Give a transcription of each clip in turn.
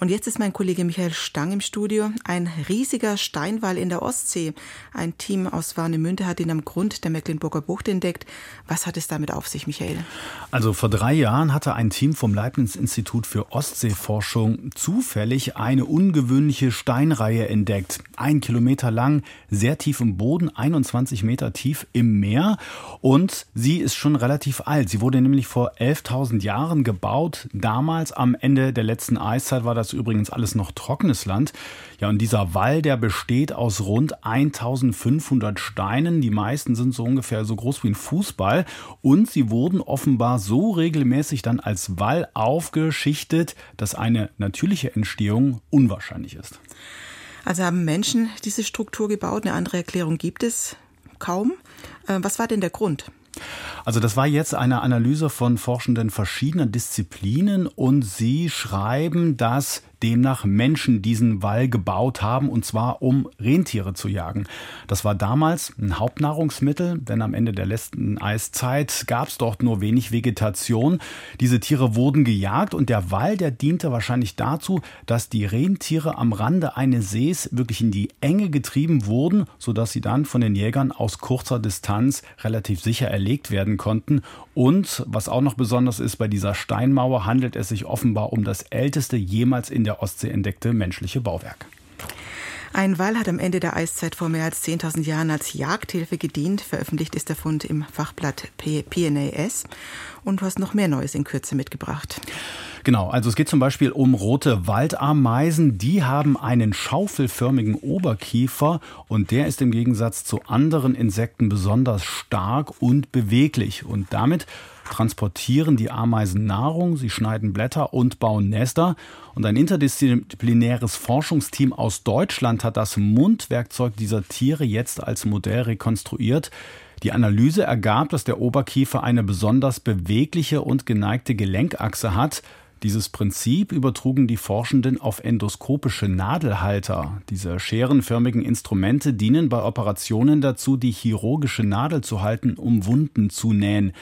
Und jetzt ist mein Kollege Michael Stang im Studio. Ein riesiger Steinwall in der Ostsee. Ein Team aus Warnemünde hat ihn am Grund der Mecklenburger Bucht entdeckt. Was hat es damit auf sich, Michael? Also vor drei Jahren hatte ein Team vom Leibniz-Institut für Ostseeforschung zufällig eine ungewöhnliche Steinreihe entdeckt. Ein Kilometer lang, sehr tief im Boden, 21 Meter tief im Meer. Und sie ist schon relativ alt. Sie wurde nämlich vor 11.000 Jahren gebaut. Damals am Ende der letzten Eiszeit war das das übrigens alles noch trockenes Land. Ja, und dieser Wall, der besteht aus rund 1500 Steinen. Die meisten sind so ungefähr so groß wie ein Fußball. Und sie wurden offenbar so regelmäßig dann als Wall aufgeschichtet, dass eine natürliche Entstehung unwahrscheinlich ist. Also haben Menschen diese Struktur gebaut? Eine andere Erklärung gibt es kaum. Äh, was war denn der Grund? Also das war jetzt eine Analyse von Forschenden verschiedener Disziplinen und sie schreiben, dass demnach Menschen diesen Wall gebaut haben, und zwar um Rentiere zu jagen. Das war damals ein Hauptnahrungsmittel, denn am Ende der letzten Eiszeit gab es dort nur wenig Vegetation. Diese Tiere wurden gejagt und der Wall, der diente wahrscheinlich dazu, dass die Rentiere am Rande eines Sees wirklich in die Enge getrieben wurden, sodass sie dann von den Jägern aus kurzer Distanz relativ sicher erlegt werden konnten. Und was auch noch besonders ist, bei dieser Steinmauer handelt es sich offenbar um das älteste jemals in der der Ostsee entdeckte menschliche Bauwerk. Ein Wal hat am Ende der Eiszeit vor mehr als 10.000 Jahren als Jagdhilfe gedient. Veröffentlicht ist der Fund im Fachblatt PNAS. Und du hast noch mehr Neues in Kürze mitgebracht. Genau, also es geht zum Beispiel um rote Waldameisen. Die haben einen schaufelförmigen Oberkiefer und der ist im Gegensatz zu anderen Insekten besonders stark und beweglich. Und damit transportieren die Ameisen Nahrung, sie schneiden Blätter und bauen Nester. Und ein interdisziplinäres Forschungsteam aus Deutschland hat das Mundwerkzeug dieser Tiere jetzt als Modell rekonstruiert. Die Analyse ergab, dass der Oberkiefer eine besonders bewegliche und geneigte Gelenkachse hat. Dieses Prinzip übertrugen die Forschenden auf endoskopische Nadelhalter. Diese scherenförmigen Instrumente dienen bei Operationen dazu, die chirurgische Nadel zu halten, um Wunden zu nähen.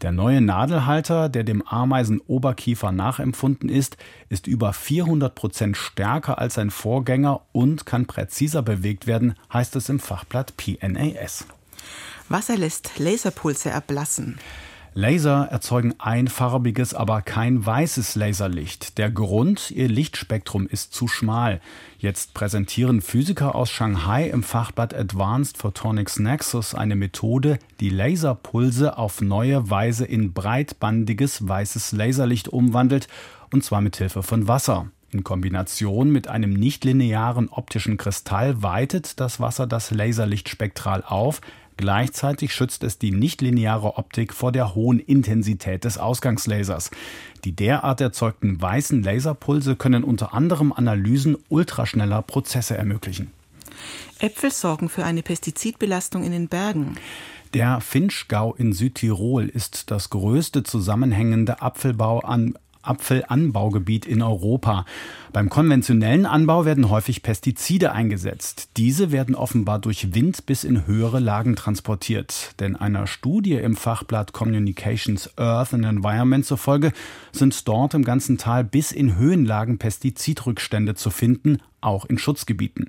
Der neue Nadelhalter, der dem Ameisenoberkiefer nachempfunden ist, ist über 400 Prozent stärker als sein Vorgänger und kann präziser bewegt werden, heißt es im Fachblatt PNAS. Wasser lässt Laserpulse erblassen. Laser erzeugen einfarbiges, aber kein weißes Laserlicht. Der Grund, ihr Lichtspektrum ist zu schmal. Jetzt präsentieren Physiker aus Shanghai im Fachblatt Advanced Photonics Nexus eine Methode, die Laserpulse auf neue Weise in breitbandiges weißes Laserlicht umwandelt, und zwar mit Hilfe von Wasser. In Kombination mit einem nichtlinearen optischen Kristall weitet das Wasser das Laserlicht spektral auf, Gleichzeitig schützt es die nichtlineare Optik vor der hohen Intensität des Ausgangslasers. Die derart erzeugten weißen Laserpulse können unter anderem Analysen ultraschneller Prozesse ermöglichen. Äpfel sorgen für eine Pestizidbelastung in den Bergen. Der Finchgau in Südtirol ist das größte zusammenhängende Apfelbau an Apfelanbaugebiet in Europa. Beim konventionellen Anbau werden häufig Pestizide eingesetzt. Diese werden offenbar durch Wind bis in höhere Lagen transportiert. Denn einer Studie im Fachblatt Communications Earth and Environment zufolge sind dort im ganzen Tal bis in Höhenlagen Pestizidrückstände zu finden, auch in Schutzgebieten.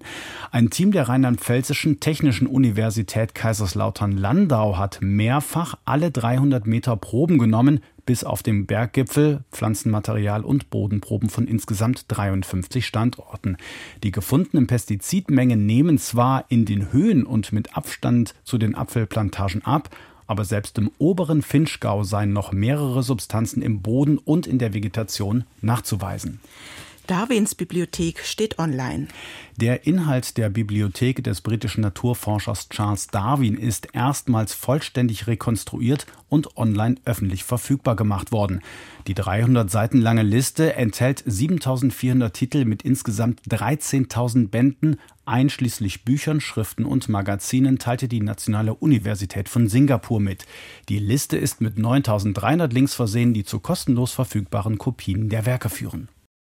Ein Team der Rheinland-Pfälzischen Technischen Universität Kaiserslautern-Landau hat mehrfach alle 300 Meter Proben genommen, bis auf dem Berggipfel Pflanzenmaterial und Bodenproben von insgesamt 53 Standorten. Die gefundenen Pestizidmengen nehmen zwar in den Höhen und mit Abstand zu den Apfelplantagen ab, aber selbst im oberen Finchgau seien noch mehrere Substanzen im Boden und in der Vegetation nachzuweisen. Darwins Bibliothek steht online. Der Inhalt der Bibliothek des britischen Naturforschers Charles Darwin ist erstmals vollständig rekonstruiert und online öffentlich verfügbar gemacht worden. Die 300 Seiten lange Liste enthält 7400 Titel mit insgesamt 13.000 Bänden, einschließlich Büchern, Schriften und Magazinen, teilte die Nationale Universität von Singapur mit. Die Liste ist mit 9300 Links versehen, die zu kostenlos verfügbaren Kopien der Werke führen.